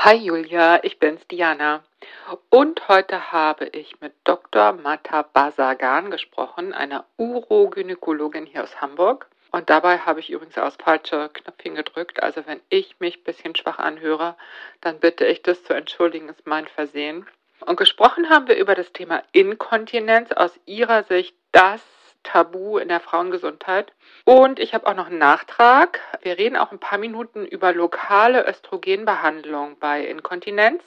Hi Julia, ich bin's Diana. Und heute habe ich mit Dr. Mata Basagan gesprochen, einer Urogynäkologin hier aus Hamburg. Und dabei habe ich übrigens aus falsche Knöpfchen gedrückt. Also wenn ich mich ein bisschen schwach anhöre, dann bitte ich das zu entschuldigen, ist mein Versehen. Und gesprochen haben wir über das Thema Inkontinenz aus ihrer Sicht das Tabu in der Frauengesundheit. Und ich habe auch noch einen Nachtrag. Wir reden auch ein paar Minuten über lokale Östrogenbehandlung bei Inkontinenz.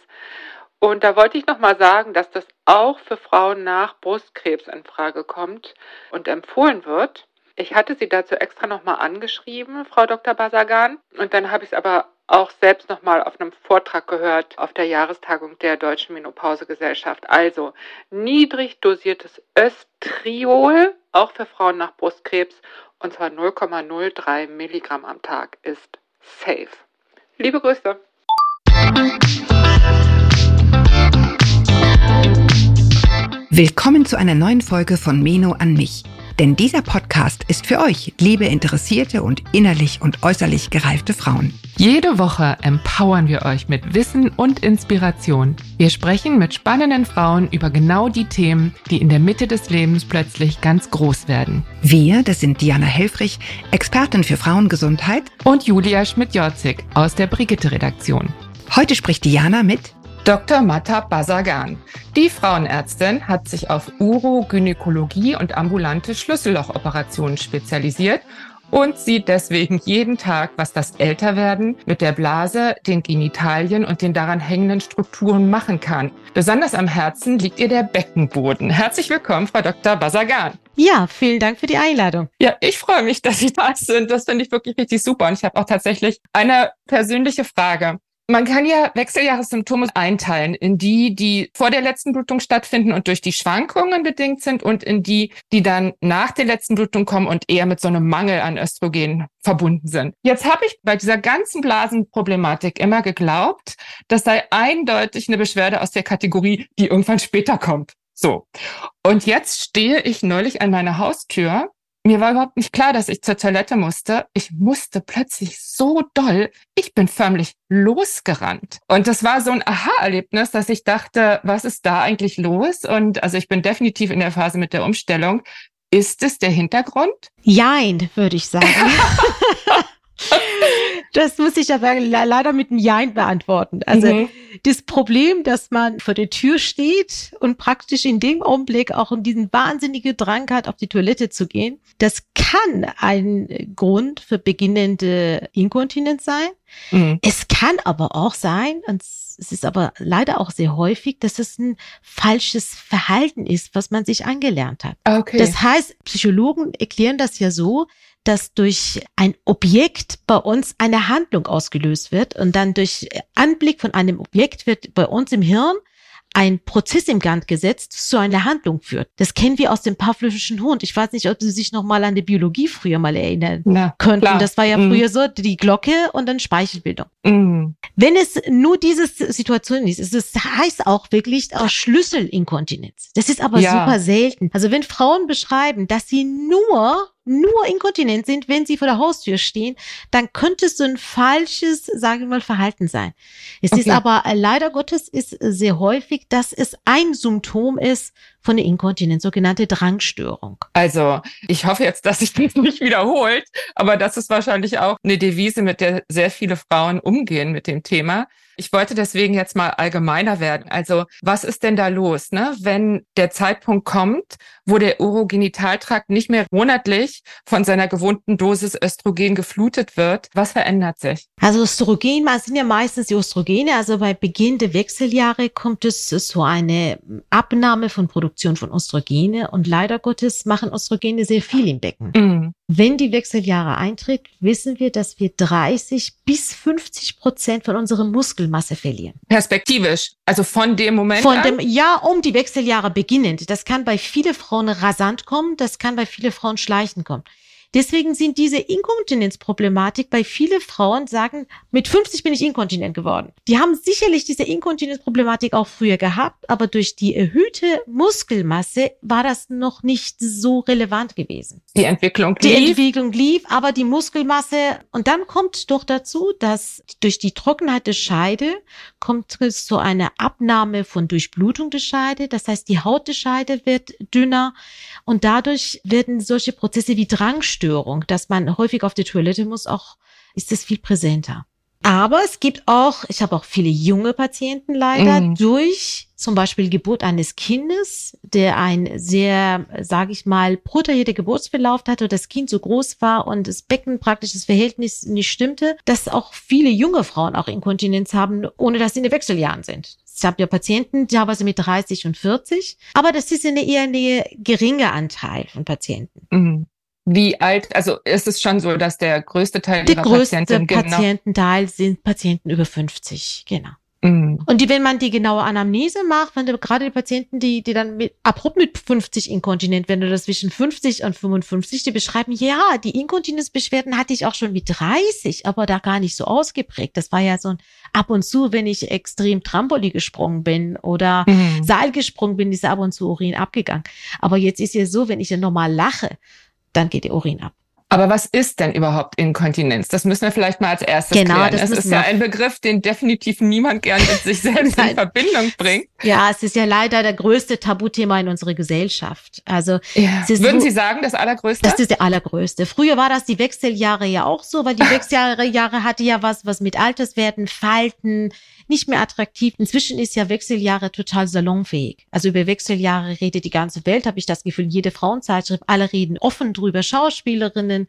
Und da wollte ich nochmal sagen, dass das auch für Frauen nach Brustkrebs in Frage kommt und empfohlen wird. Ich hatte sie dazu extra nochmal angeschrieben, Frau Dr. Basagan. Und dann habe ich es aber auch selbst nochmal auf einem Vortrag gehört auf der Jahrestagung der Deutschen Menopausegesellschaft. Also niedrig dosiertes Östriol, auch für Frauen nach Brustkrebs, und zwar 0,03 Milligramm am Tag ist safe. Liebe Grüße. Willkommen zu einer neuen Folge von Meno an mich. Denn dieser Podcast ist für euch, liebe interessierte und innerlich und äußerlich gereifte Frauen. Jede Woche empowern wir euch mit Wissen und Inspiration. Wir sprechen mit spannenden Frauen über genau die Themen, die in der Mitte des Lebens plötzlich ganz groß werden. Wir, das sind Diana Helfrich, Expertin für Frauengesundheit und Julia Schmidt-Jorzig aus der Brigitte-Redaktion. Heute spricht Diana mit Dr. Mata Basagan. Die Frauenärztin hat sich auf Urogynäkologie und ambulante Schlüssellochoperationen spezialisiert und sieht deswegen jeden Tag, was das Älterwerden mit der Blase, den Genitalien und den daran hängenden Strukturen machen kann. Besonders am Herzen liegt ihr der Beckenboden. Herzlich willkommen, Frau Dr. Basagan. Ja, vielen Dank für die Einladung. Ja, ich freue mich, dass Sie da sind. Das finde ich wirklich richtig super. Und ich habe auch tatsächlich eine persönliche Frage. Man kann ja Wechseljahressymptome einteilen in die, die vor der letzten Blutung stattfinden und durch die Schwankungen bedingt sind und in die, die dann nach der letzten Blutung kommen und eher mit so einem Mangel an Östrogen verbunden sind. Jetzt habe ich bei dieser ganzen Blasenproblematik immer geglaubt, das sei eindeutig eine Beschwerde aus der Kategorie, die irgendwann später kommt. So. Und jetzt stehe ich neulich an meiner Haustür mir war überhaupt nicht klar, dass ich zur Toilette musste. Ich musste plötzlich so doll. Ich bin förmlich losgerannt. Und das war so ein Aha-Erlebnis, dass ich dachte, was ist da eigentlich los? Und also ich bin definitiv in der Phase mit der Umstellung. Ist es der Hintergrund? Jein, würde ich sagen. Das muss ich aber leider mit einem Jein beantworten. Also mhm. das Problem, dass man vor der Tür steht und praktisch in dem Augenblick auch diesen wahnsinnigen Drang hat, auf die Toilette zu gehen, das kann ein Grund für beginnende Inkontinenz sein. Mhm. Es kann aber auch sein, und es ist aber leider auch sehr häufig, dass es ein falsches Verhalten ist, was man sich angelernt hat. Okay. Das heißt, Psychologen erklären das ja so, dass durch ein Objekt bei uns eine Handlung ausgelöst wird und dann durch Anblick von einem Objekt wird bei uns im Hirn ein Prozess im Gang gesetzt zu einer Handlung führt. Das kennen wir aus dem Pavlovischen Hund. Ich weiß nicht, ob Sie sich noch mal an die Biologie früher mal erinnern Na, könnten. Klar. Das war ja mhm. früher so die Glocke und dann Speichelbildung. Mhm. Wenn es nur diese Situation ist, ist es heißt auch wirklich auch Schlüsselinkontinenz. Das ist aber ja. super selten. Also wenn Frauen beschreiben, dass sie nur nur inkontinent sind, wenn sie vor der Haustür stehen, dann könnte es so ein falsches, sagen wir mal, Verhalten sein. Es okay. ist aber äh, leider Gottes ist sehr häufig, dass es ein Symptom ist von der Inkontinenz, sogenannte Drangstörung. Also ich hoffe jetzt, dass sich das nicht wiederholt, aber das ist wahrscheinlich auch eine Devise, mit der sehr viele Frauen umgehen mit dem Thema. Ich wollte deswegen jetzt mal allgemeiner werden. Also was ist denn da los, ne? wenn der Zeitpunkt kommt, wo der Urogenitaltrakt nicht mehr monatlich von seiner gewohnten Dosis Östrogen geflutet wird? Was verändert sich? Also Östrogen sind ja meistens die Östrogene. Also bei Beginn der Wechseljahre kommt es zu einer Abnahme von Produktion von Östrogene und leider Gottes machen Östrogene sehr viel im Becken. Mhm. Wenn die Wechseljahre eintritt, wissen wir, dass wir 30 bis 50 Prozent von unserem Muskelmasse verlieren. Perspektivisch, also von dem Moment Von dem, ja, um die Wechseljahre beginnend. Das kann bei vielen Frauen rasant kommen, das kann bei vielen Frauen schleichend kommen. Deswegen sind diese Inkontinenzproblematik bei vielen Frauen sagen, mit 50 bin ich inkontinent geworden. Die haben sicherlich diese Inkontinenzproblematik auch früher gehabt, aber durch die erhöhte Muskelmasse war das noch nicht so relevant gewesen. Die Entwicklung lief. Die Entwicklung lief, aber die Muskelmasse und dann kommt doch dazu, dass durch die Trockenheit der Scheide kommt es zu einer Abnahme von Durchblutung der Scheide. Das heißt, die Haut der Scheide wird dünner und dadurch werden solche Prozesse wie Drangstörung, dass man häufig auf die Toilette muss, auch ist es viel präsenter. Aber es gibt auch, ich habe auch viele junge Patienten leider mhm. durch zum Beispiel Geburt eines Kindes, der ein sehr, sage ich mal, proteierter Geburtsverlauf hatte, das Kind so groß war und das Becken praktisch das Verhältnis nicht stimmte, dass auch viele junge Frauen auch Inkontinenz haben, ohne dass sie in den Wechseljahren sind. Ich habe ja Patienten, teilweise mit 30 und 40, aber das ist eine eher eine geringe Anteil von Patienten. Mhm. Wie alt, also ist es schon so, dass der größte Teil der größte Patienten genau Patiententeil sind Patienten über 50, genau. Mhm. Und die, wenn man die genaue Anamnese macht, wenn du gerade die Patienten, die, die dann mit, abrupt mit 50 inkontinent, wenn du das zwischen 50 und 55, die beschreiben, ja, die Inkontinenzbeschwerden hatte ich auch schon mit 30, aber da gar nicht so ausgeprägt. Das war ja so ein ab und zu, wenn ich extrem Trampolin gesprungen bin oder mhm. Seil gesprungen bin, ist ab und zu Urin abgegangen. Aber jetzt ist ja so, wenn ich ja normal lache, dann geht der Urin ab. Aber was ist denn überhaupt Inkontinenz? Das müssen wir vielleicht mal als erstes genau, klären. Das es ist ja ein Begriff, den definitiv niemand gern mit sich selbst in Verbindung bringt. Ja, es ist ja leider der größte Tabuthema in unserer Gesellschaft. Also ja. würden so, Sie sagen, das allergrößte? Das ist der allergrößte. Früher war das die Wechseljahre ja auch so, weil die Wechseljahre Jahre hatte ja was, was mit Alterswerten, Falten, nicht mehr attraktiv. Inzwischen ist ja Wechseljahre total salonfähig. Also über Wechseljahre redet die ganze Welt, habe ich das Gefühl, jede Frauenzeitschrift, alle reden offen drüber, Schauspielerinnen,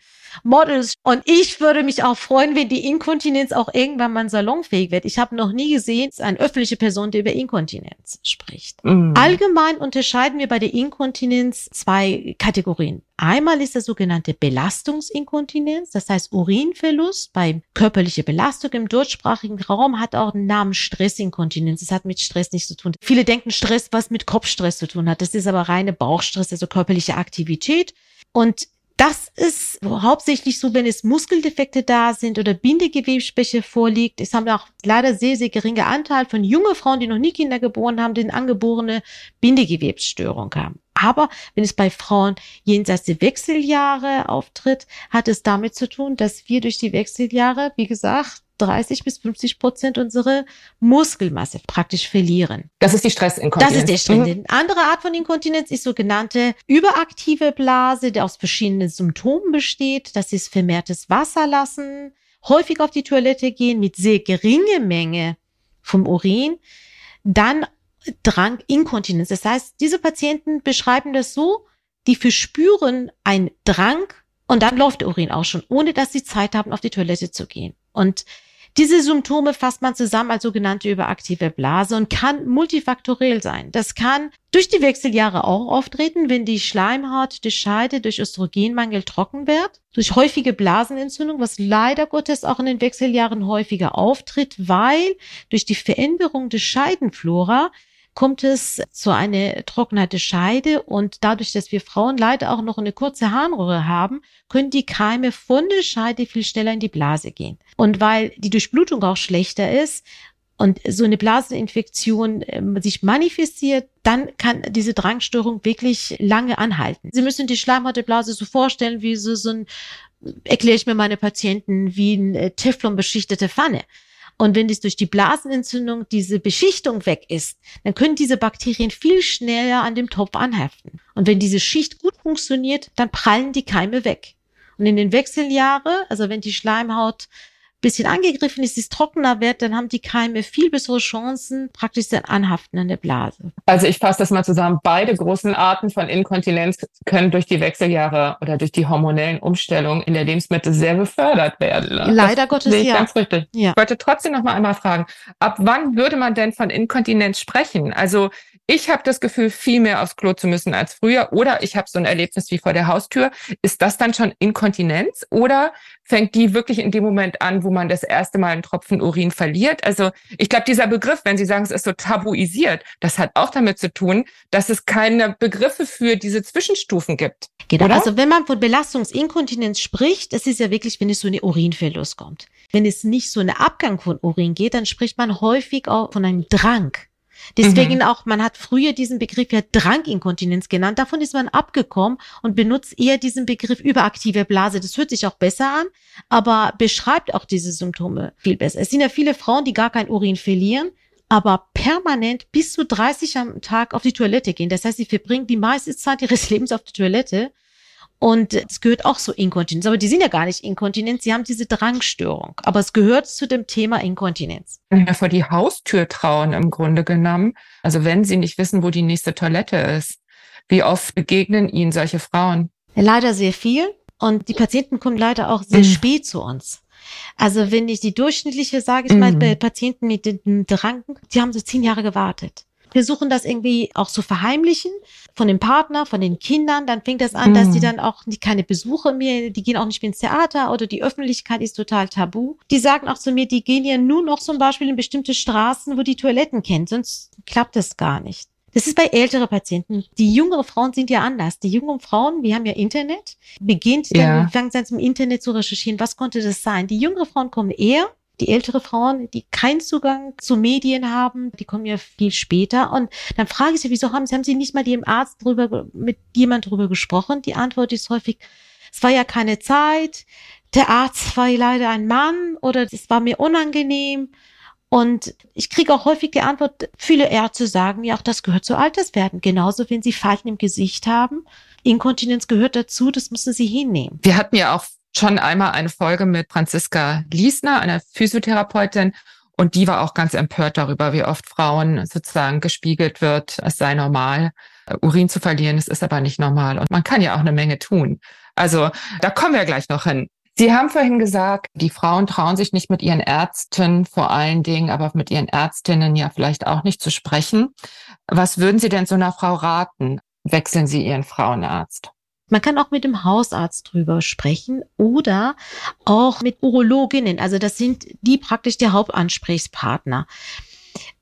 Models. Und ich würde mich auch freuen, wenn die Inkontinenz auch irgendwann mal salonfähig wird. Ich habe noch nie gesehen, eine öffentliche Person, die über Inkontinenz spricht. Mhm. Allgemein unterscheiden wir bei der Inkontinenz zwei Kategorien. Einmal ist der sogenannte Belastungsinkontinenz, das heißt Urinverlust bei körperlicher Belastung im deutschsprachigen Raum hat auch den Namen Stressinkontinenz. Das hat mit Stress nichts zu tun. Viele denken Stress, was mit Kopfstress zu tun hat. Das ist aber reine Bauchstress, also körperliche Aktivität. Und das ist hauptsächlich so, wenn es Muskeldefekte da sind oder Bindegewebsschwäche vorliegt. Es haben auch leider sehr, sehr geringe Anteil von jungen Frauen, die noch nie Kinder geboren haben, eine angeborene Bindegewebsstörung haben. Aber wenn es bei Frauen jenseits der Wechseljahre auftritt, hat es damit zu tun, dass wir durch die Wechseljahre, wie gesagt, 30 bis 50 Prozent unsere Muskelmasse praktisch verlieren. Das ist die Stressinkontinenz. Das ist der Stress. Mhm. Eine andere Art von Inkontinenz ist sogenannte überaktive Blase, die aus verschiedenen Symptomen besteht. Das ist vermehrtes Wasserlassen, häufig auf die Toilette gehen mit sehr geringer Menge vom Urin. Dann Drang, Inkontinenz. Das heißt, diese Patienten beschreiben das so, die verspüren ein Drang und dann läuft der Urin auch schon, ohne dass sie Zeit haben, auf die Toilette zu gehen. Und diese Symptome fasst man zusammen als sogenannte überaktive Blase und kann multifaktoriell sein. Das kann durch die Wechseljahre auch auftreten, wenn die Schleimhaut der Scheide durch Östrogenmangel trocken wird, durch häufige Blasenentzündung, was leider Gottes auch in den Wechseljahren häufiger auftritt, weil durch die Veränderung der Scheidenflora kommt es zu einer Trockenheit der Scheide und dadurch, dass wir Frauen leider auch noch eine kurze Harnröhre haben, können die Keime von der Scheide viel schneller in die Blase gehen. Und weil die Durchblutung auch schlechter ist, und so eine Blaseninfektion äh, sich manifestiert, dann kann diese Drangstörung wirklich lange anhalten. Sie müssen die Schleimhautblase so vorstellen, wie so, so ein, erkläre ich mir meine Patienten, wie eine Teflon beschichtete Pfanne. Und wenn dies durch die Blasenentzündung diese Beschichtung weg ist, dann können diese Bakterien viel schneller an dem Topf anheften. Und wenn diese Schicht gut funktioniert, dann prallen die Keime weg. Und in den Wechseljahre, also wenn die Schleimhaut bisschen angegriffen ist, es trockener wird, dann haben die Keime viel bessere Chancen, praktisch dann anhaften an der Blase. Also ich fasse das mal zusammen. Beide großen Arten von Inkontinenz können durch die Wechseljahre oder durch die hormonellen Umstellungen in der Lebensmittel sehr befördert werden. Ne? Leider das Gottes, ja. Ganz richtig. Ja. Ich wollte trotzdem noch mal einmal fragen, ab wann würde man denn von Inkontinenz sprechen? Also ich habe das Gefühl, viel mehr aufs Klo zu müssen als früher oder ich habe so ein Erlebnis wie vor der Haustür. Ist das dann schon Inkontinenz oder fängt die wirklich in dem Moment an, wo man das erste Mal einen Tropfen Urin verliert. Also ich glaube, dieser Begriff, wenn Sie sagen, es ist so tabuisiert, das hat auch damit zu tun, dass es keine Begriffe für diese Zwischenstufen gibt. Genau. Oder? Also wenn man von Belastungsinkontinenz spricht, das ist ja wirklich, wenn es so eine Urinverlust kommt. Wenn es nicht so eine Abgang von Urin geht, dann spricht man häufig auch von einem Drang. Deswegen mhm. auch, man hat früher diesen Begriff ja Dranginkontinenz genannt. Davon ist man abgekommen und benutzt eher diesen Begriff überaktive Blase. Das hört sich auch besser an, aber beschreibt auch diese Symptome viel besser. Es sind ja viele Frauen, die gar kein Urin verlieren, aber permanent bis zu 30 am Tag auf die Toilette gehen. Das heißt, sie verbringen die meiste Zeit ihres Lebens auf der Toilette und es gehört auch so Inkontinenz. Aber die sind ja gar nicht Inkontinenz, sie haben diese Drangstörung. Aber es gehört zu dem Thema Inkontinenz. Ja, vor die Haustür trauen im Grunde genommen. Also wenn sie nicht wissen, wo die nächste Toilette ist. Wie oft begegnen ihnen solche Frauen? Leider sehr viel. Und die Patienten kommen leider auch sehr mhm. spät zu uns. Also wenn ich die durchschnittliche, sage ich mal, mhm. bei Patienten mit dem Drang, die haben so zehn Jahre gewartet versuchen das irgendwie auch zu verheimlichen von dem Partner, von den Kindern. Dann fängt das an, mhm. dass die dann auch die keine Besuche mehr, die gehen auch nicht mehr ins Theater oder die Öffentlichkeit ist total tabu. Die sagen auch zu mir, die gehen ja nur noch zum Beispiel in bestimmte Straßen, wo die Toiletten kennen, sonst klappt das gar nicht. Das ist bei älteren Patienten. Die jüngeren Frauen sind ja anders. Die jungen Frauen, wir haben ja Internet, beginnt dann, ja. fangen dann zum Internet zu recherchieren. Was konnte das sein? Die jüngeren Frauen kommen eher die ältere Frauen, die keinen Zugang zu Medien haben, die kommen ja viel später. Und dann frage ich sie, wieso haben sie, haben sie nicht mal dem Arzt drüber, mit jemand drüber gesprochen? Die Antwort ist häufig, es war ja keine Zeit. Der Arzt war leider ein Mann oder es war mir unangenehm. Und ich kriege auch häufig die Antwort, viele Ärzte sagen ja auch, das gehört zu Alterswerden. Genauso, wenn sie Falten im Gesicht haben. Inkontinenz gehört dazu, das müssen sie hinnehmen. Wir hatten ja auch schon einmal eine Folge mit Franziska Liesner, einer Physiotherapeutin, und die war auch ganz empört darüber, wie oft Frauen sozusagen gespiegelt wird, es sei normal, äh, Urin zu verlieren. Es ist aber nicht normal. Und man kann ja auch eine Menge tun. Also da kommen wir gleich noch hin. Sie haben vorhin gesagt, die Frauen trauen sich nicht mit ihren Ärzten vor allen Dingen, aber mit ihren Ärztinnen ja vielleicht auch nicht zu sprechen. Was würden Sie denn so einer Frau raten? Wechseln Sie Ihren Frauenarzt? Man kann auch mit dem Hausarzt drüber sprechen oder auch mit Urologinnen. Also das sind die praktisch der Hauptansprechpartner.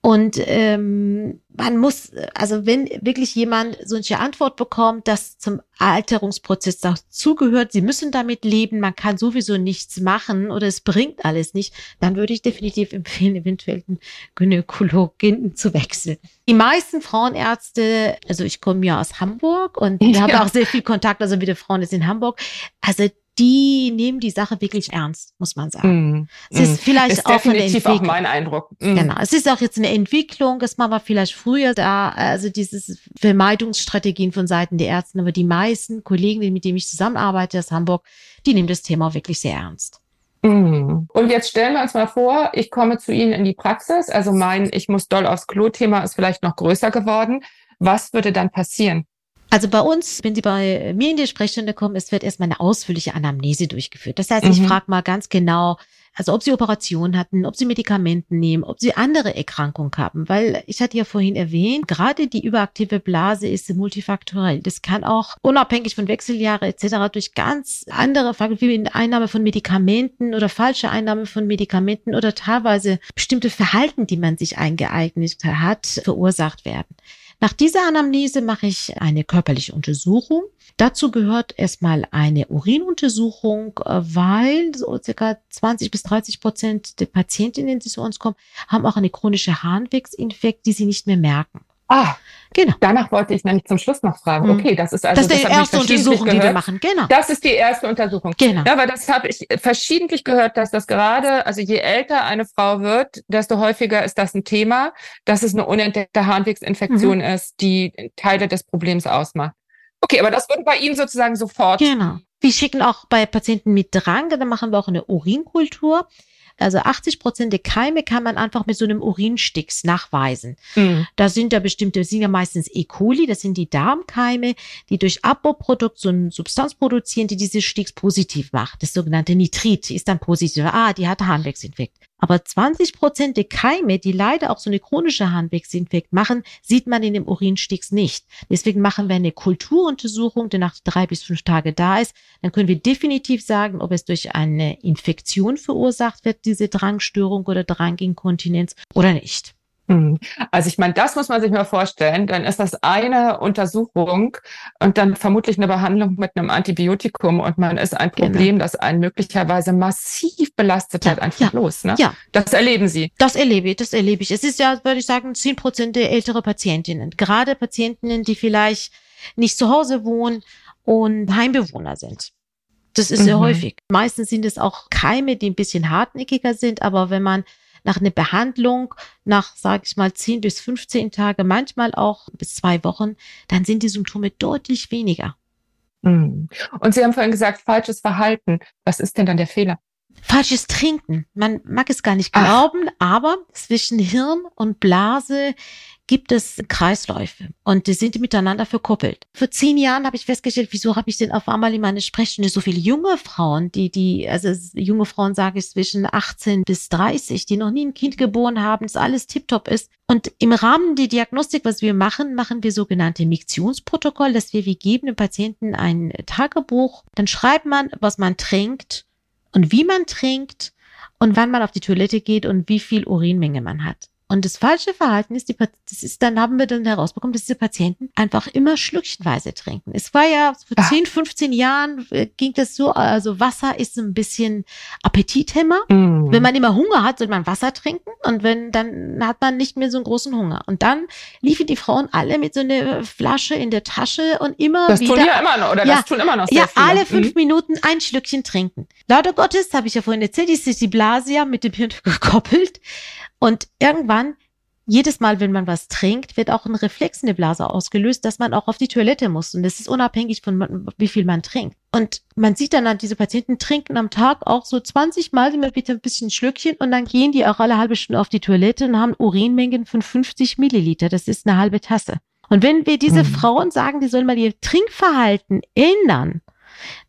Und ähm, man muss, also wenn wirklich jemand solche Antwort bekommt, dass zum Alterungsprozess dazugehört, sie müssen damit leben, man kann sowieso nichts machen oder es bringt alles nicht, dann würde ich definitiv empfehlen, eventuell einen Gynäkologin zu wechseln. Die meisten Frauenärzte, also ich komme ja aus Hamburg und ja. habe auch sehr viel Kontakt, also mit den Frauen ist in Hamburg. Also die nehmen die Sache wirklich ernst, muss man sagen. Mm, es ist mm. vielleicht ist auch eine Entwicklung. auch mein Eindruck. Mm. Genau. Es ist auch jetzt eine Entwicklung, dass man war vielleicht früher da, also diese Vermeidungsstrategien von Seiten der Ärzte, aber die meisten Kollegen, mit denen ich zusammenarbeite aus Hamburg, die nehmen das Thema wirklich sehr ernst. Mm. Und jetzt stellen wir uns mal vor, ich komme zu Ihnen in die Praxis, also mein Ich muss doll aufs Klo-Thema ist vielleicht noch größer geworden. Was würde dann passieren? Also bei uns, wenn Sie bei mir in die Sprechstunde kommen, es wird erstmal eine ausführliche Anamnese durchgeführt. Das heißt, ich mhm. frage mal ganz genau, also ob Sie Operationen hatten, ob Sie Medikamenten nehmen, ob Sie andere Erkrankungen haben. Weil ich hatte ja vorhin erwähnt, gerade die überaktive Blase ist multifaktorell. Das kann auch unabhängig von Wechseljahre etc. durch ganz andere Faktoren wie Einnahme von Medikamenten oder falsche Einnahme von Medikamenten oder teilweise bestimmte Verhalten, die man sich eingeeignet hat, verursacht werden. Nach dieser Anamnese mache ich eine körperliche Untersuchung. Dazu gehört erstmal eine Urinuntersuchung, äh, weil so circa 20 bis 30 Prozent der Patientinnen, die zu uns kommen, haben auch eine chronische Harnwegsinfekt, die sie nicht mehr merken. Ah, genau. Danach wollte ich nämlich zum Schluss noch fragen. Mhm. Okay, das ist also das ist die erste Untersuchung, gehört. die wir machen. Genau. Das ist die erste Untersuchung. Genau. Ja, aber das habe ich verschiedentlich gehört, dass das gerade, also je älter eine Frau wird, desto häufiger ist das ein Thema, dass es eine unentdeckte Harnwegsinfektion mhm. ist, die Teile des Problems ausmacht. Okay, aber das würde bei Ihnen sozusagen sofort. Genau. Wir schicken auch bei Patienten mit Drang, da machen wir auch eine Urinkultur. Also 80 Prozent der Keime kann man einfach mit so einem Urinsticks nachweisen. Mhm. Da sind ja bestimmte, sind ja meistens E. coli, das sind die Darmkeime, die durch Abbauprodukt so eine Substanz produzieren, die diese Sticks positiv macht. Das sogenannte Nitrit ist dann positiv. Ah, die hat Harnwegsinfekt. Aber 20 Prozent der Keime, die leider auch so eine chronische Harnwegsinfekt machen, sieht man in dem Urinstix nicht. Deswegen machen wir eine Kulturuntersuchung, die nach drei bis fünf Tage da ist. Dann können wir definitiv sagen, ob es durch eine Infektion verursacht wird, diese Drangstörung oder Dranginkontinenz oder nicht. Hm. Also ich meine, das muss man sich mal vorstellen. Dann ist das eine Untersuchung und dann vermutlich eine Behandlung mit einem Antibiotikum und man ist ein genau. Problem, genau. das einen möglicherweise massiv belastet ja, hat, einfach ja, los. Ne? Ja. Das erleben Sie. Das erlebe ich, das erlebe ich. Es ist ja, würde ich sagen, zehn Prozent der ältere Patientinnen. Gerade Patientinnen, die vielleicht nicht zu Hause wohnen und Heimbewohner sind. Das ist mhm. sehr häufig. Meistens sind es auch Keime, die ein bisschen hartnäckiger sind, aber wenn man nach einer Behandlung, nach, sage ich mal, 10 bis 15 Tage, manchmal auch bis zwei Wochen, dann sind die Symptome deutlich weniger. Hm. Und Sie haben vorhin gesagt, falsches Verhalten. Was ist denn dann der Fehler? Falsches Trinken. Man mag es gar nicht glauben, Ach. aber zwischen Hirn und Blase gibt es Kreisläufe und die sind miteinander verkuppelt. Vor zehn Jahren habe ich festgestellt, wieso habe ich denn auf einmal in meiner Sprechstunde so viele junge Frauen, die, die, also junge Frauen sage ich zwischen 18 bis 30, die noch nie ein Kind geboren haben, das alles tiptop ist. Und im Rahmen der Diagnostik, was wir machen, machen wir sogenannte Miktionsprotokoll, dass wir, wir geben dem Patienten ein Tagebuch, dann schreibt man, was man trinkt und wie man trinkt und wann man auf die Toilette geht und wie viel Urinmenge man hat. Und das falsche Verhalten ist, die, das ist, dann haben wir dann herausbekommen, dass diese Patienten einfach immer schlückchenweise trinken. Es war ja vor Ach. 10, 15 Jahren äh, ging das so, also Wasser ist ein bisschen Appetithemmer. Mm. Wenn man immer Hunger hat, soll man Wasser trinken und wenn, dann hat man nicht mehr so einen großen Hunger. Und dann liefen die Frauen alle mit so einer Flasche in der Tasche und immer das wieder. Das tun ja immer noch, oder ja, das tun immer noch Ja, viele. alle fünf mhm. Minuten ein Schlückchen trinken. Lauter Gottes, habe ich ja vorhin erzählt, ist die Blase ja mit dem Hirn gekoppelt. Und irgendwann, jedes Mal, wenn man was trinkt, wird auch ein Reflex in der Blase ausgelöst, dass man auch auf die Toilette muss. Und das ist unabhängig von, wie viel man trinkt. Und man sieht dann, diese Patienten trinken am Tag auch so 20 Mal immer wieder ein bisschen Schlückchen und dann gehen die auch alle halbe Stunde auf die Toilette und haben Urinmengen von 50 Milliliter. Das ist eine halbe Tasse. Und wenn wir diese mhm. Frauen sagen, die sollen mal ihr Trinkverhalten ändern,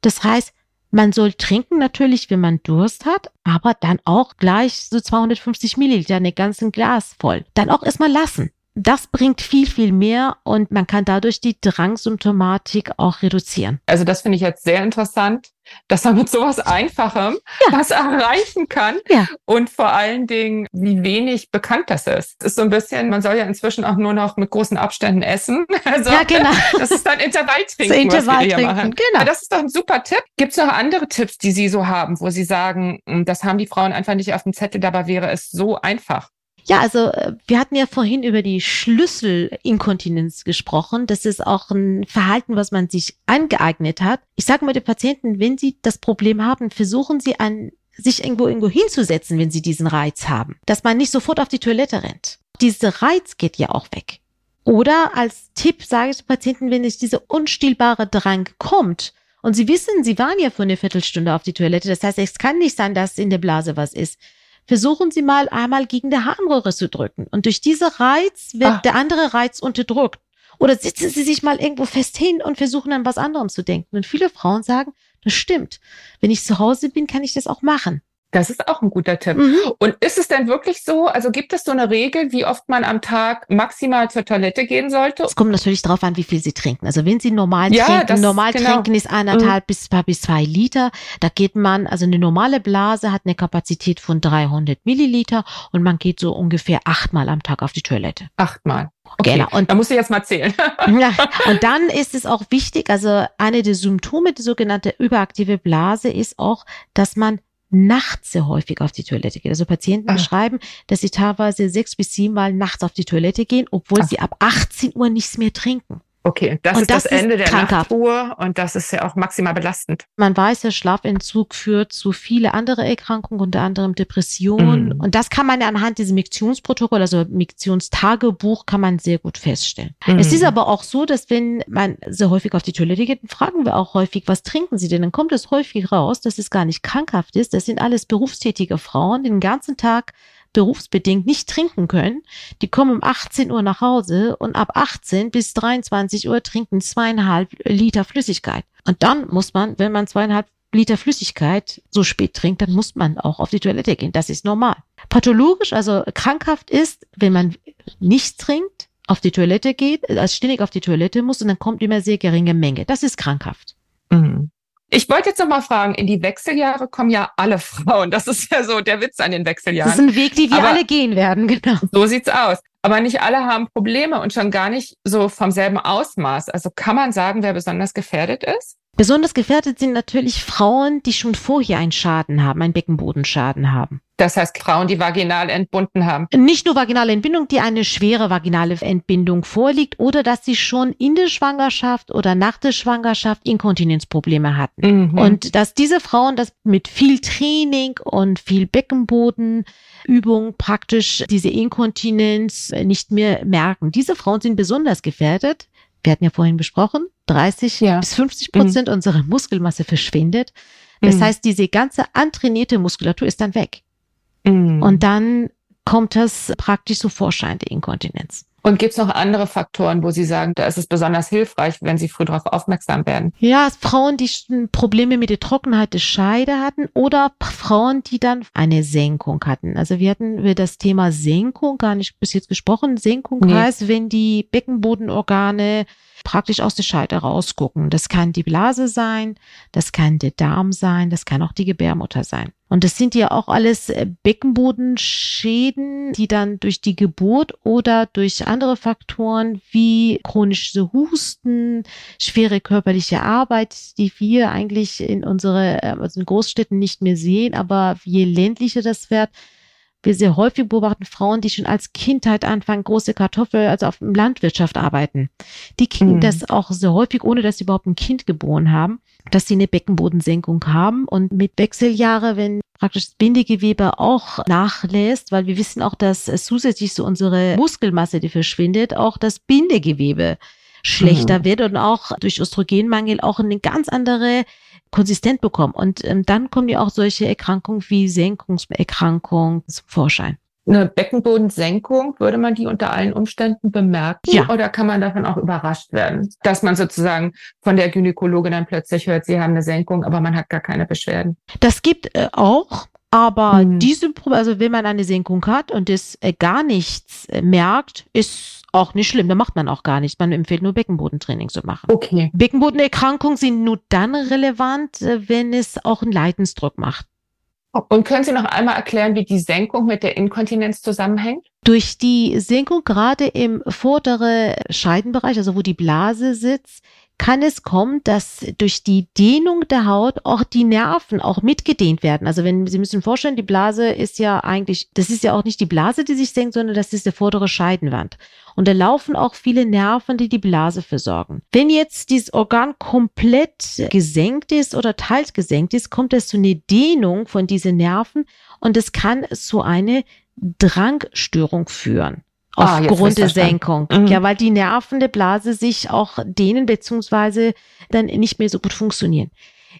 das heißt, man soll trinken natürlich, wenn man Durst hat, aber dann auch gleich so 250 Milliliter, eine ganzen Glas voll. Dann auch erstmal lassen. Das bringt viel, viel mehr und man kann dadurch die Drangsymptomatik auch reduzieren. Also das finde ich jetzt sehr interessant, dass man mit sowas Einfachem ja. was erreichen kann ja. und vor allen Dingen, wie wenig bekannt das ist. Es ist so ein bisschen, man soll ja inzwischen auch nur noch mit großen Abständen essen. Also, ja, genau. Das ist dann Intervalltrinken, so Intervalltrinken, genau. Das ist doch ein super Tipp. Gibt es noch andere Tipps, die Sie so haben, wo Sie sagen, hm, das haben die Frauen einfach nicht auf dem Zettel, dabei wäre es so einfach? Ja, also äh, wir hatten ja vorhin über die Schlüsselinkontinenz gesprochen. Das ist auch ein Verhalten, was man sich angeeignet hat. Ich sage mal den Patienten, wenn sie das Problem haben, versuchen sie an sich irgendwo irgendwo hinzusetzen, wenn sie diesen Reiz haben, dass man nicht sofort auf die Toilette rennt. Dieser Reiz geht ja auch weg. Oder als Tipp sage ich den Patienten, wenn es diese unstillbare Drang kommt, und Sie wissen, Sie waren ja für eine Viertelstunde auf die Toilette. Das heißt, es kann nicht sein, dass in der Blase was ist versuchen Sie mal einmal gegen der Harnröhre zu drücken. Und durch diese Reiz wird ah. der andere Reiz unterdrückt. Oder sitzen Sie sich mal irgendwo fest hin und versuchen an was anderem zu denken. Und viele Frauen sagen, das stimmt. Wenn ich zu Hause bin, kann ich das auch machen. Das ist auch ein guter Tipp. Mhm. Und ist es denn wirklich so, also gibt es so eine Regel, wie oft man am Tag maximal zur Toilette gehen sollte? Es kommt natürlich darauf an, wie viel Sie trinken. Also wenn Sie normal ja, trinken, das, normal genau. trinken ist eineinhalb mhm. bis, bis zwei Liter. Da geht man, also eine normale Blase hat eine Kapazität von 300 Milliliter und man geht so ungefähr achtmal am Tag auf die Toilette. Achtmal. Okay, genau. Und da muss ich jetzt mal zählen. ja, und dann ist es auch wichtig, also eine der Symptome, die sogenannte überaktive Blase, ist auch, dass man nachts sehr häufig auf die Toilette geht. Also Patienten Ach. beschreiben, dass sie teilweise sechs bis sieben Mal nachts auf die Toilette gehen, obwohl Ach. sie ab 18 Uhr nichts mehr trinken. Okay, das und ist das, das Ende der krankhaft. Nachtruhe und das ist ja auch maximal belastend. Man weiß, der Schlafentzug führt zu viele andere Erkrankungen, unter anderem Depressionen. Mm. Und das kann man ja anhand dieses Miktionsprotokoll, also Miktionstagebuch, kann man sehr gut feststellen. Mm. Es ist aber auch so, dass wenn man sehr häufig auf die Toilette geht, fragen wir auch häufig, was trinken Sie denn? Dann kommt es häufig raus, dass es gar nicht krankhaft ist. Das sind alles berufstätige Frauen, die den ganzen Tag berufsbedingt nicht trinken können, die kommen um 18 Uhr nach Hause und ab 18 bis 23 Uhr trinken zweieinhalb Liter Flüssigkeit. Und dann muss man, wenn man zweieinhalb Liter Flüssigkeit so spät trinkt, dann muss man auch auf die Toilette gehen. Das ist normal. Pathologisch, also krankhaft ist, wenn man nichts trinkt, auf die Toilette geht, als ständig auf die Toilette muss und dann kommt immer sehr geringe Menge. Das ist krankhaft. Mhm. Ich wollte jetzt noch mal fragen, in die Wechseljahre kommen ja alle Frauen. Das ist ja so der Witz an den Wechseljahren. Das ist ein Weg, den wir Aber alle gehen werden, genau. So sieht's aus. Aber nicht alle haben Probleme und schon gar nicht so vom selben Ausmaß. Also kann man sagen, wer besonders gefährdet ist? Besonders gefährdet sind natürlich Frauen, die schon vorher einen Schaden haben, einen Beckenbodenschaden haben. Das heißt Frauen, die vaginal entbunden haben. Nicht nur vaginale Entbindung, die eine schwere vaginale Entbindung vorliegt oder dass sie schon in der Schwangerschaft oder nach der Schwangerschaft Inkontinenzprobleme hatten. Mhm. Und dass diese Frauen das mit viel Training und viel Beckenbodenübung praktisch diese Inkontinenz nicht mehr merken. Diese Frauen sind besonders gefährdet. Wir hatten ja vorhin besprochen, 30 ja. bis 50 Prozent mhm. unserer Muskelmasse verschwindet. Das mhm. heißt, diese ganze antrainierte Muskulatur ist dann weg. Mhm. Und dann kommt es praktisch zu Vorschein der Inkontinenz. Und gibt es noch andere Faktoren, wo Sie sagen, da ist es besonders hilfreich, wenn Sie früh darauf aufmerksam werden? Ja, Frauen, die Probleme mit der Trockenheit der Scheide hatten oder Frauen, die dann eine Senkung hatten. Also wir hatten über das Thema Senkung gar nicht bis jetzt gesprochen. Senkung nee. heißt, wenn die Beckenbodenorgane praktisch aus der Scheide rausgucken. Das kann die Blase sein, das kann der Darm sein, das kann auch die Gebärmutter sein. Und das sind ja auch alles äh, Beckenbodenschäden, die dann durch die Geburt oder durch andere Faktoren wie chronische Husten, schwere körperliche Arbeit, die wir eigentlich in unsere, äh, also in Großstädten nicht mehr sehen, aber je ländlicher das wird, wir sehr häufig beobachten Frauen, die schon als Kindheit anfangen, große Kartoffel, also auf Landwirtschaft arbeiten. Die kriegen mhm. das auch sehr häufig, ohne dass sie überhaupt ein Kind geboren haben, dass sie eine Beckenbodensenkung haben. Und mit Wechseljahre, wenn praktisch das Bindegewebe auch nachlässt, weil wir wissen auch, dass zusätzlich so unsere Muskelmasse, die verschwindet, auch das Bindegewebe schlechter mhm. wird und auch durch Östrogenmangel auch eine ganz andere konsistent bekommen. Und ähm, dann kommen ja auch solche Erkrankungen wie Senkungserkrankungen zum Vorschein. Eine Beckenbodensenkung, würde man die unter allen Umständen bemerken? Ja. Oder kann man davon auch überrascht werden, dass man sozusagen von der Gynäkologin dann plötzlich hört, sie haben eine Senkung, aber man hat gar keine Beschwerden? Das gibt äh, auch. Aber hm. diese, also wenn man eine Senkung hat und es äh, gar nichts äh, merkt, ist auch nicht schlimm, da macht man auch gar nichts. Man empfiehlt nur Beckenbodentraining zu machen. Okay. Beckenbodenerkrankungen sind nur dann relevant, äh, wenn es auch einen Leidensdruck macht. Und können Sie noch einmal erklären, wie die Senkung mit der Inkontinenz zusammenhängt? Durch die Senkung gerade im vorderen Scheidenbereich, also wo die Blase sitzt, kann es kommen, dass durch die Dehnung der Haut auch die Nerven auch mitgedehnt werden. Also wenn Sie müssen vorstellen, die Blase ist ja eigentlich, das ist ja auch nicht die Blase, die sich senkt, sondern das ist der vordere Scheidenwand. Und da laufen auch viele Nerven, die die Blase versorgen. Wenn jetzt dieses Organ komplett gesenkt ist oder teils gesenkt ist, kommt es zu einer Dehnung von diesen Nerven und es kann zu einer Drangstörung führen. Ah, aufgrund der Senkung. Mhm. Ja, weil die Nerven der Blase sich auch dehnen beziehungsweise dann nicht mehr so gut funktionieren.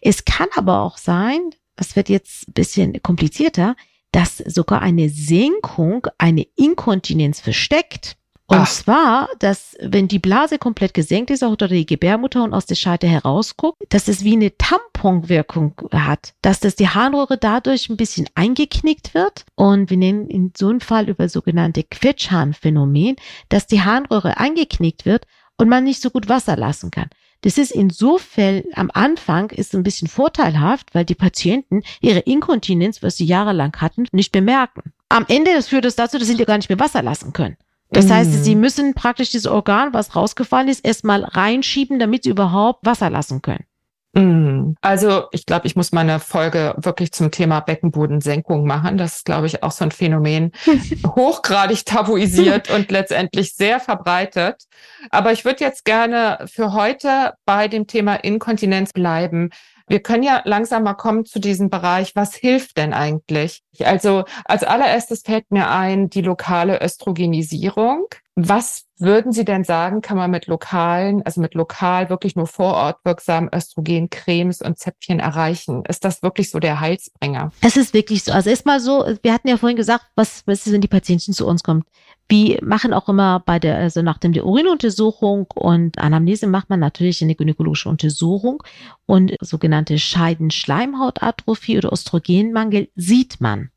Es kann aber auch sein, das wird jetzt ein bisschen komplizierter, dass sogar eine Senkung eine Inkontinenz versteckt. Und Ach. zwar, dass wenn die Blase komplett gesenkt ist, auch unter die Gebärmutter und aus der Scheide herausguckt, dass es wie eine Tamponwirkung hat, dass das die Harnröhre dadurch ein bisschen eingeknickt wird. Und wir nennen in so einem Fall über sogenannte Quetschharnphänomen, dass die Harnröhre eingeknickt wird und man nicht so gut Wasser lassen kann. Das ist insofern am Anfang ist ein bisschen vorteilhaft, weil die Patienten ihre Inkontinenz, was sie jahrelang hatten, nicht bemerken. Am Ende führt es dazu, dass sie gar nicht mehr Wasser lassen können. Das mhm. heißt, sie müssen praktisch dieses Organ, was rausgefallen ist, erstmal reinschieben, damit sie überhaupt Wasser lassen können. Mhm. Also ich glaube, ich muss meine Folge wirklich zum Thema Beckenbodensenkung machen. Das ist, glaube ich, auch so ein Phänomen, hochgradig tabuisiert und letztendlich sehr verbreitet. Aber ich würde jetzt gerne für heute bei dem Thema Inkontinenz bleiben. Wir können ja langsam mal kommen zu diesem Bereich, was hilft denn eigentlich? Also als allererstes fällt mir ein, die lokale Östrogenisierung. Was würden Sie denn sagen, kann man mit lokalen, also mit lokal wirklich nur vor Ort wirksam Östrogencremes und Zäpfchen erreichen? Ist das wirklich so der Heilsbringer? Es ist wirklich so. Also erstmal so, wir hatten ja vorhin gesagt, was, was ist, wenn die Patientin zu uns kommt? Wir machen auch immer bei der, also nach der Urinuntersuchung und Anamnese macht man natürlich eine gynäkologische Untersuchung und sogenannte Scheidenschleimhautatrophie oder Östrogenmangel sieht man.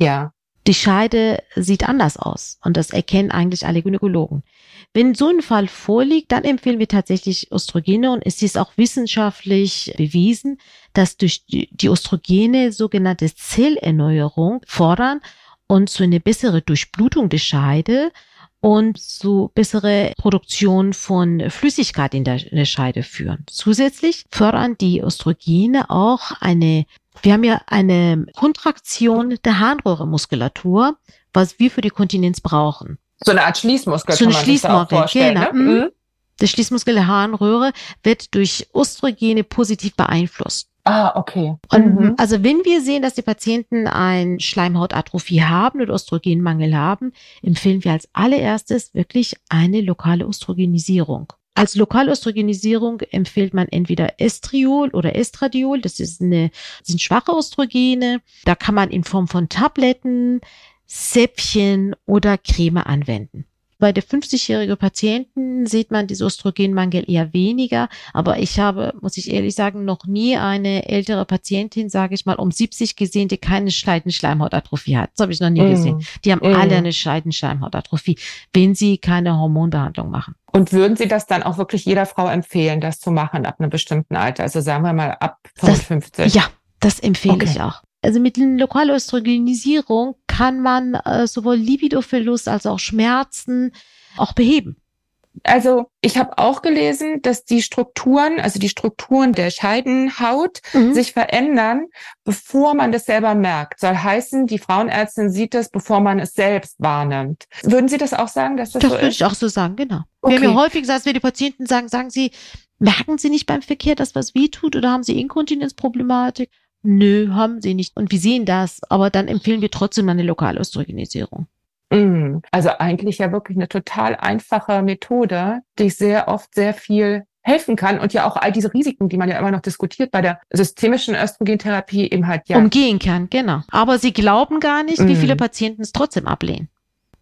Ja. Die Scheide sieht anders aus und das erkennen eigentlich alle Gynäkologen. Wenn so ein Fall vorliegt, dann empfehlen wir tatsächlich Östrogene und es ist auch wissenschaftlich bewiesen, dass durch die Östrogene sogenannte Zellerneuerung fordern und zu einer bessere Durchblutung der Scheide und zu bessere Produktion von Flüssigkeit in der, in der Scheide führen. Zusätzlich fördern die Östrogene auch eine, wir haben ja eine Kontraktion der Harnröhremuskulatur, was wir für die Kontinenz brauchen. So eine Art Schließmuskel so man Schließmuskel, vorstellen. Genau. Ne? Mhm. Der Schließmuskel der Harnröhre wird durch Östrogene positiv beeinflusst. Ah, okay. Und mhm. also wenn wir sehen, dass die Patienten ein Schleimhautatrophie haben oder Östrogenmangel haben, empfehlen wir als allererstes wirklich eine lokale Östrogenisierung. Als Lokalöstrogenisierung empfiehlt man entweder Estriol oder Estradiol. Das ist eine, das sind schwache Östrogene. Da kann man in Form von Tabletten, Säppchen oder Creme anwenden. Bei der 50-jährigen Patienten sieht man diesen Östrogenmangel eher weniger, aber ich habe, muss ich ehrlich sagen, noch nie eine ältere Patientin, sage ich mal, um 70 gesehen, die keine Scheidenschleimhautatrophie hat. Das habe ich noch nie mm. gesehen. Die haben mm. alle eine Scheidenschleimhautatrophie, wenn sie keine Hormonbehandlung machen. Und würden Sie das dann auch wirklich jeder Frau empfehlen, das zu machen ab einem bestimmten Alter? Also sagen wir mal ab 55? Das, ja, das empfehle okay. ich auch. Also mit Lokalöstrogenisierung kann man äh, sowohl Libidoverlust als auch Schmerzen auch beheben. Also ich habe auch gelesen, dass die Strukturen, also die Strukturen der Scheidenhaut mhm. sich verändern, bevor man das selber merkt. Soll heißen, die Frauenärztin sieht das, bevor man es selbst wahrnimmt. Würden Sie das auch sagen, dass das, das so ist? Das würde ich auch so sagen, genau. Okay. Wir haben ja häufig gesagt, wenn die Patienten sagen, sagen Sie, merken Sie nicht beim Verkehr, dass was weh tut oder haben Sie Inkontinenzproblematik? Nö, haben sie nicht. Und wir sehen das, aber dann empfehlen wir trotzdem eine Lokalöstrogenisierung. Mm, also eigentlich ja wirklich eine total einfache Methode, die sehr oft sehr viel helfen kann und ja auch all diese Risiken, die man ja immer noch diskutiert bei der systemischen Östrogentherapie eben halt ja umgehen kann, genau. Aber sie glauben gar nicht, wie viele mm. Patienten es trotzdem ablehnen.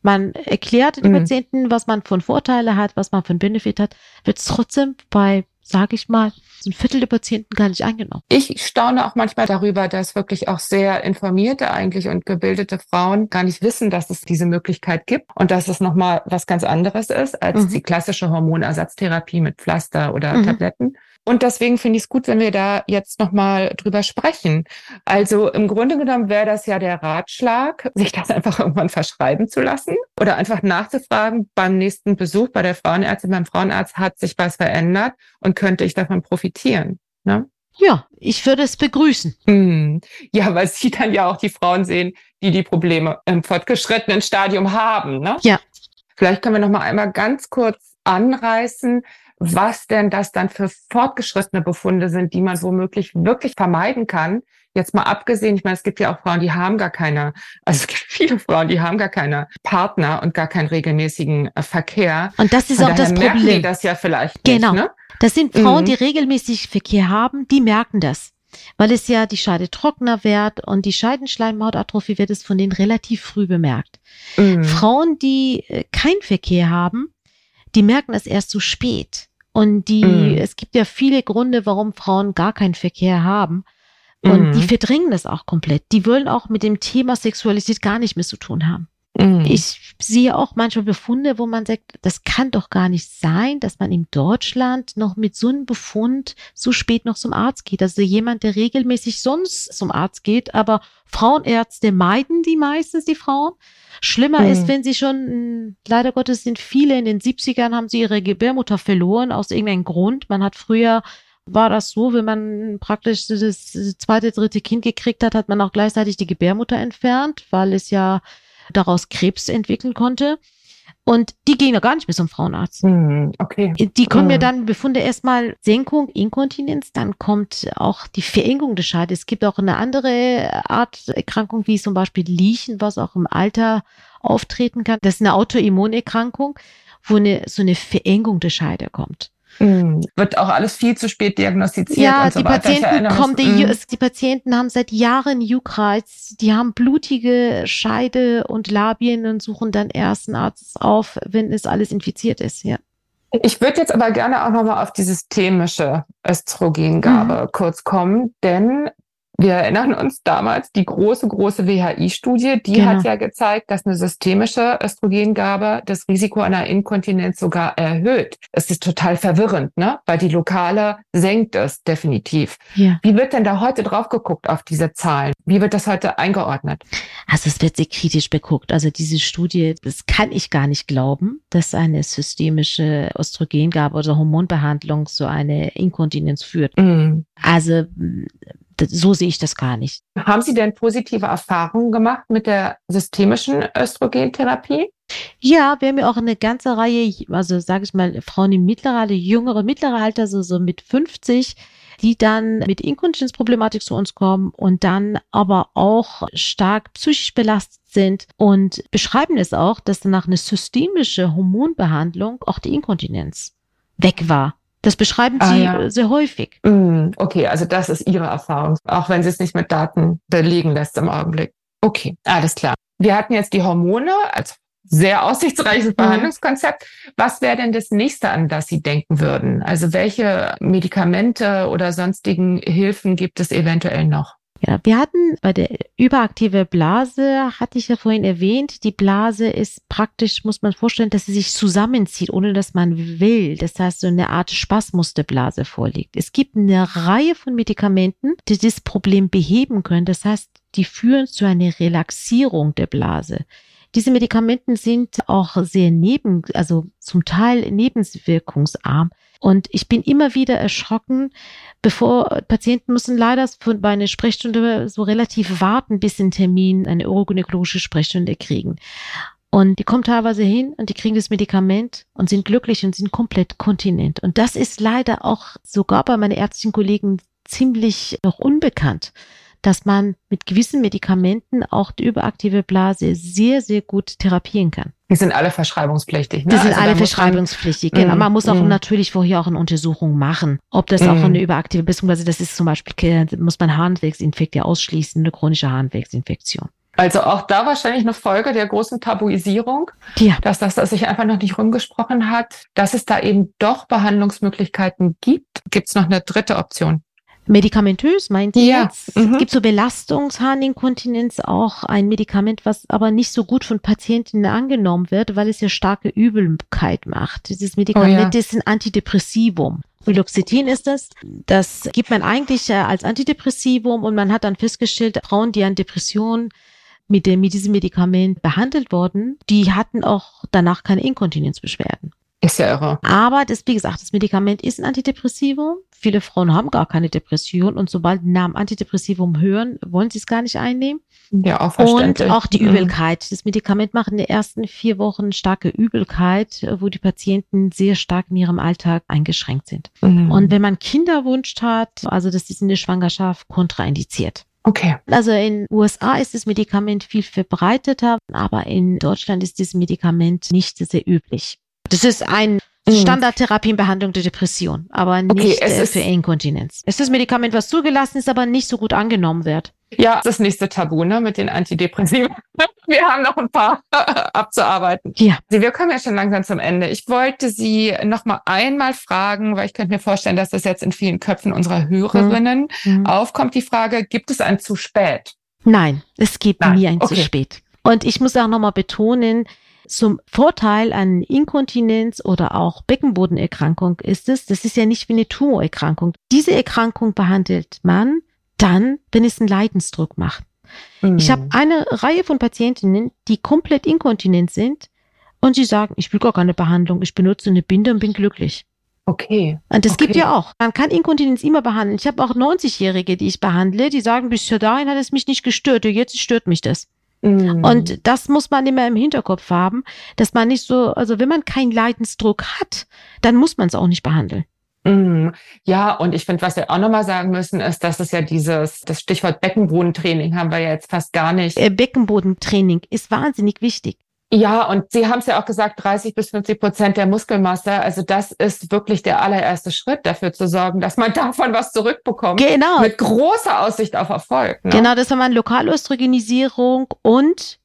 Man erklärt den mm. Patienten, was man von Vorteile hat, was man von Benefit hat, wird es trotzdem bei sage ich mal, so ein Viertel der Patienten gar nicht angenommen. Ich staune auch manchmal darüber, dass wirklich auch sehr informierte eigentlich und gebildete Frauen gar nicht wissen, dass es diese Möglichkeit gibt und dass es nochmal was ganz anderes ist als mhm. die klassische Hormonersatztherapie mit Pflaster oder mhm. Tabletten. Und deswegen finde ich es gut, wenn wir da jetzt nochmal drüber sprechen. Also im Grunde genommen wäre das ja der Ratschlag, sich das einfach irgendwann verschreiben zu lassen oder einfach nachzufragen beim nächsten Besuch bei der Frauenärztin, beim Frauenarzt hat sich was verändert und könnte ich davon profitieren. Ne? Ja, ich würde es begrüßen. Mm. Ja, weil Sie dann ja auch die Frauen sehen, die die Probleme im fortgeschrittenen Stadium haben. Ne? Ja. Vielleicht können wir noch mal einmal ganz kurz anreißen, was denn das dann für fortgeschrittene Befunde sind, die man womöglich wirklich vermeiden kann. Jetzt mal abgesehen, ich meine, es gibt ja auch Frauen, die haben gar keine, also es gibt viele Frauen, die haben gar keine Partner und gar keinen regelmäßigen äh, Verkehr. Und das ist Von auch das Problem. Die das ja vielleicht genau. Nicht, ne? Das sind Frauen, mhm. die regelmäßig Verkehr haben, die merken das. Weil es ja die Scheide trockener wird und die Scheidenschleimhautatrophie wird es von denen relativ früh bemerkt. Mhm. Frauen, die äh, keinen Verkehr haben, die merken es erst zu spät. Und die, mhm. es gibt ja viele Gründe, warum Frauen gar keinen Verkehr haben. Und mhm. die verdrängen das auch komplett. Die wollen auch mit dem Thema Sexualität gar nicht mehr zu tun haben. Mhm. Ich sehe auch manchmal Befunde, wo man sagt, das kann doch gar nicht sein, dass man in Deutschland noch mit so einem Befund so spät noch zum Arzt geht. Also jemand, der regelmäßig sonst zum Arzt geht, aber Frauenärzte meiden die meistens, die Frauen. Schlimmer mhm. ist, wenn sie schon, leider Gottes sind viele in den 70ern, haben sie ihre Gebärmutter verloren aus irgendeinem Grund. Man hat früher war das so, wenn man praktisch das zweite, dritte Kind gekriegt hat, hat man auch gleichzeitig die Gebärmutter entfernt, weil es ja daraus Krebs entwickeln konnte. Und die gehen ja gar nicht mehr zum Frauenarzt. Mhm, okay. Die kommen mhm. ja dann Befunde erstmal Senkung, Inkontinenz, dann kommt auch die Verengung des Scheides. Es gibt auch eine andere Art Erkrankung, wie zum Beispiel Liechen, was auch im Alter auftreten kann. Das ist eine Autoimmunerkrankung, wo eine, so eine Verengung der Scheide kommt. Mhm. Wird auch alles viel zu spät diagnostiziert. Ja, und so die Patienten kommen, die, mhm. die, Patienten haben seit Jahren Juckreiz, die haben blutige Scheide und Labien und suchen dann erst einen Arzt auf, wenn es alles infiziert ist, ja. Ich würde jetzt aber gerne auch nochmal auf die systemische Östrogengabe mhm. kurz kommen, denn Wir erinnern uns damals, die große, große WHI-Studie, die genau. hat ja gezeigt, dass eine systemische Östrogengabe das Risiko einer Inkontinenz sogar erhöht. Es ist total verwirrend, ne? Weil die lokale senkt es definitiv. Ja. Wie wird denn da heute drauf geguckt auf diese Zahlen? Wie wird das heute eingeordnet? Also es wird sehr kritisch beguckt. Also diese Studie, das kann ich gar nicht glauben, dass eine systemische Östrogengabe oder Hormonbehandlung so eine Inkontinenz führt. Mhm. Also so sehe ich das gar nicht. Haben Sie denn positive Erfahrungen gemacht mit der systemischen Östrogentherapie? Ja, wir haben ja auch eine ganze Reihe, also sage ich mal, Frauen im mittleren Alter, jüngere mittlere Alter, so, so mit 50, die dann mit Inkontinenzproblematik zu uns kommen und dann aber auch stark psychisch belastet sind und beschreiben es auch, dass danach eine systemische Hormonbehandlung auch die Inkontinenz weg war. Das beschreiben ah, Sie ja. sehr häufig. Mm, okay, also das ist Ihre Erfahrung, auch wenn Sie es nicht mit Daten belegen lässt im Augenblick. Okay, alles klar. Wir hatten jetzt die Hormone als sehr aussichtsreiches mhm. Behandlungskonzept. Was wäre denn das nächste, an das Sie denken würden? Also welche Medikamente oder sonstigen Hilfen gibt es eventuell noch? Ja, wir hatten bei der überaktive Blase, hatte ich ja vorhin erwähnt, die Blase ist praktisch, muss man vorstellen, dass sie sich zusammenzieht, ohne dass man will. Das heißt, so eine Art Spasmus der Blase vorliegt. Es gibt eine Reihe von Medikamenten, die das Problem beheben können. Das heißt, die führen zu einer Relaxierung der Blase. Diese Medikamenten sind auch sehr neben, also zum Teil nebenwirkungsarm. Und ich bin immer wieder erschrocken, bevor Patienten müssen leider bei einer Sprechstunde so relativ warten, bis sie einen Termin, eine urogynäkologische Sprechstunde kriegen. Und die kommen teilweise hin und die kriegen das Medikament und sind glücklich und sind komplett kontinent. Und das ist leider auch sogar bei meinen ärztlichen Kollegen ziemlich noch unbekannt dass man mit gewissen Medikamenten auch die überaktive Blase sehr, sehr gut therapieren kann. Die sind alle verschreibungspflichtig. Ne? Die sind also alle verschreibungspflichtig, genau. Man muss auch mm. natürlich vorher auch eine Untersuchung machen, ob das auch eine überaktive, beziehungsweise das ist zum Beispiel, muss man Harnwegsinfekt ja ausschließen, eine chronische Harnwegsinfektion. Also auch da wahrscheinlich eine Folge der großen Tabuisierung, ja. dass das dass sich einfach noch nicht rumgesprochen hat, dass es da eben doch Behandlungsmöglichkeiten gibt. Gibt es noch eine dritte Option? Medikamentös, meint ihr ja. jetzt? Mhm. Es gibt so Belastungsharninkontinenz auch ein Medikament, was aber nicht so gut von Patientinnen angenommen wird, weil es ja starke Übelkeit macht. Dieses Medikament oh ja. ist ein Antidepressivum. Fluoxetin ist es. Das gibt man eigentlich äh, als Antidepressivum und man hat dann festgestellt, Frauen, die an Depressionen mit, dem, mit diesem Medikament behandelt wurden, die hatten auch danach keine Inkontinenzbeschwerden. Ist ja irre. Aber das, wie gesagt, das Medikament ist ein Antidepressivum. Viele Frauen haben gar keine Depression und sobald die Namen Antidepressivum hören, wollen sie es gar nicht einnehmen. Ja, auch verständlich. Und auch die mhm. Übelkeit. Das Medikament macht in den ersten vier Wochen starke Übelkeit, wo die Patienten sehr stark in ihrem Alltag eingeschränkt sind. Mhm. Und wenn man Kinderwunsch hat, also das ist in der Schwangerschaft kontraindiziert. Okay. Also in USA ist das Medikament viel verbreiteter, aber in Deutschland ist dieses Medikament nicht sehr üblich. Das ist ein mhm. Standardtherapienbehandlung der Depression, aber nicht okay, äh, für Inkontinenz. Es ist das Medikament, was zugelassen ist, aber nicht so gut angenommen wird. Ja, das nächste Tabu, ne, mit den Antidepressiven. Wir haben noch ein paar abzuarbeiten. Ja. Wir kommen ja schon langsam zum Ende. Ich wollte Sie noch mal einmal fragen, weil ich könnte mir vorstellen, dass das jetzt in vielen Köpfen unserer Hörerinnen mhm. aufkommt, die Frage, gibt es ein zu spät? Nein, es gibt Nein. nie ein okay. zu spät. Und ich muss auch noch mal betonen, zum Vorteil an Inkontinenz oder auch Beckenbodenerkrankung ist es, das ist ja nicht wie eine Tumorerkrankung. Diese Erkrankung behandelt man dann, wenn es einen Leidensdruck macht. Mhm. Ich habe eine Reihe von Patientinnen, die komplett inkontinent sind und sie sagen, ich will gar keine Behandlung, ich benutze eine Binde und bin glücklich. Okay. Und das okay. gibt ja auch. Man kann Inkontinenz immer behandeln. Ich habe auch 90-Jährige, die ich behandle, die sagen, bis dahin hat es mich nicht gestört, jetzt stört mich das. Mhm. Und das muss man immer im Hinterkopf haben, dass man nicht so, also wenn man keinen Leidensdruck hat, dann muss man es auch nicht behandeln. Mhm. Ja, und ich finde, was wir auch nochmal sagen müssen, ist, dass es ja dieses, das Stichwort Beckenbodentraining haben wir ja jetzt fast gar nicht. Äh, Beckenbodentraining ist wahnsinnig wichtig. Ja, und Sie haben es ja auch gesagt, 30 bis 50 Prozent der Muskelmasse. Also das ist wirklich der allererste Schritt, dafür zu sorgen, dass man davon was zurückbekommt. Genau. Mit großer Aussicht auf Erfolg. Ne? Genau, das war man Lokalöstrogenisierung und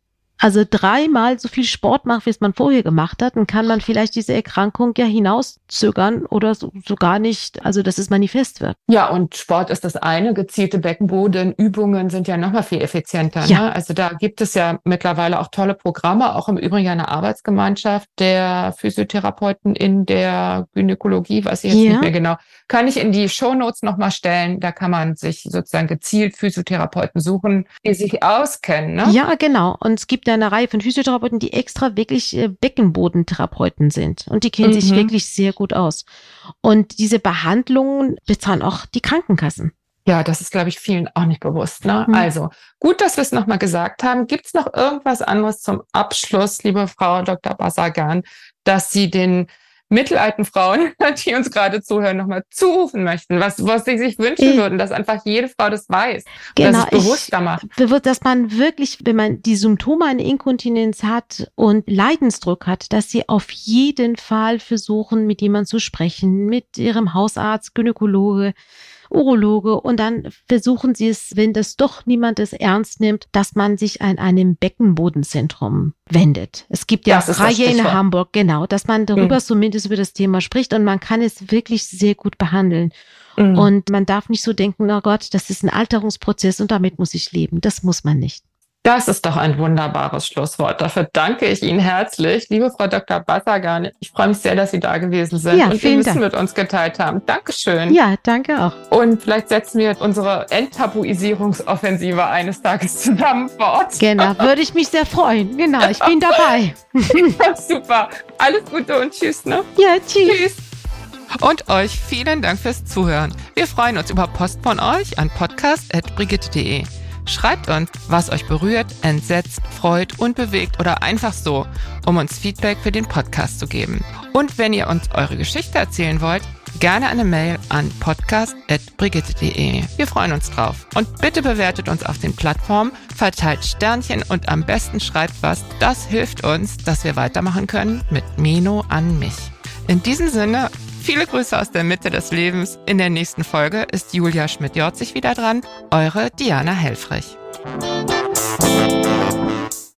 also dreimal so viel Sport macht, wie es man vorher gemacht hat, dann kann man vielleicht diese Erkrankung ja hinauszögern oder so, so gar nicht, also dass es manifest wird. Ja, und Sport ist das eine. Gezielte Beckenbodenübungen sind ja nochmal viel effizienter. Ja. Ne? Also da gibt es ja mittlerweile auch tolle Programme, auch im Übrigen eine Arbeitsgemeinschaft der Physiotherapeuten in der Gynäkologie, weiß ich jetzt Ja. nicht mehr genau. Kann ich in die Shownotes nochmal stellen. Da kann man sich sozusagen gezielt Physiotherapeuten suchen, die sich auskennen. Ne? Ja, genau. Und es gibt ja eine Reihe von Physiotherapeuten, die extra wirklich äh, Beckenbodentherapeuten sind. Und die kennen sich Mhm. wirklich sehr gut aus. Und diese Behandlungen bezahlen auch die Krankenkassen. Ja, das ist, glaube ich, vielen auch nicht bewusst. Ne? Mhm. Also gut, dass wir es nochmal gesagt haben. Gibt es noch irgendwas anderes zum Abschluss, liebe Frau Dr. Basagan, dass Sie den mittelalten Frauen, die uns gerade zuhören, nochmal zurufen möchten, was, was Sie sich wünschen würden, dass einfach jede Frau das weiß, Genau, dass es bewusster macht. Dass man wirklich, wenn man die Symptome einer Inkontinenz hat und Leidensdruck hat, dass sie auf jeden Fall versuchen, mit jemandem zu sprechen, mit ihrem Hausarzt, Gynäkologe, Urologe und dann versuchen sie es, wenn das doch niemand es ernst nimmt, dass man sich an einem Beckenbodenzentrum wendet. Es gibt ja Das Reihe in. Hamburg, genau, dass man darüber Mhm. zumindest über das Thema spricht und man kann es wirklich sehr gut behandeln. Mhm. Und man darf nicht so denken, oh Gott, das ist ein Alterungsprozess und damit muss ich leben. Das muss man nicht. Das ist doch ein wunderbares Schlusswort. Dafür danke ich Ihnen herzlich, liebe Frau Dr. Basagan. Ich freue mich sehr, dass Sie da gewesen sind Ja, und Ihr Wissen Dank. mit uns geteilt haben. Dankeschön. Ja, danke auch. Und vielleicht setzen wir unsere Enttabuisierungsoffensive eines Tages zusammen fort. Genau, würde ich mich sehr freuen. Genau, ich bin dabei. Super. Alles Gute und tschüss, ne? Ja, tschüss. Tschüss. Und euch vielen Dank fürs Zuhören. Wir freuen uns über Post von euch an podcast.brigitte.de. Schreibt uns, was euch berührt, entsetzt, freut und bewegt oder einfach so, um uns Feedback für den Podcast zu geben. Und wenn ihr uns eure Geschichte erzählen wollt, gerne eine Mail an podcast.brigitte.de. Wir freuen uns drauf. Und bitte bewertet uns auf den Plattformen, verteilt Sternchen und am besten schreibt was. Das hilft uns, dass wir weitermachen können mit Meno an mich. In diesem Sinne, viele Grüße aus der Mitte des Lebens. In der nächsten Folge ist Julia Schmidt-Jorzig wieder dran. Eure Diana Helfrich.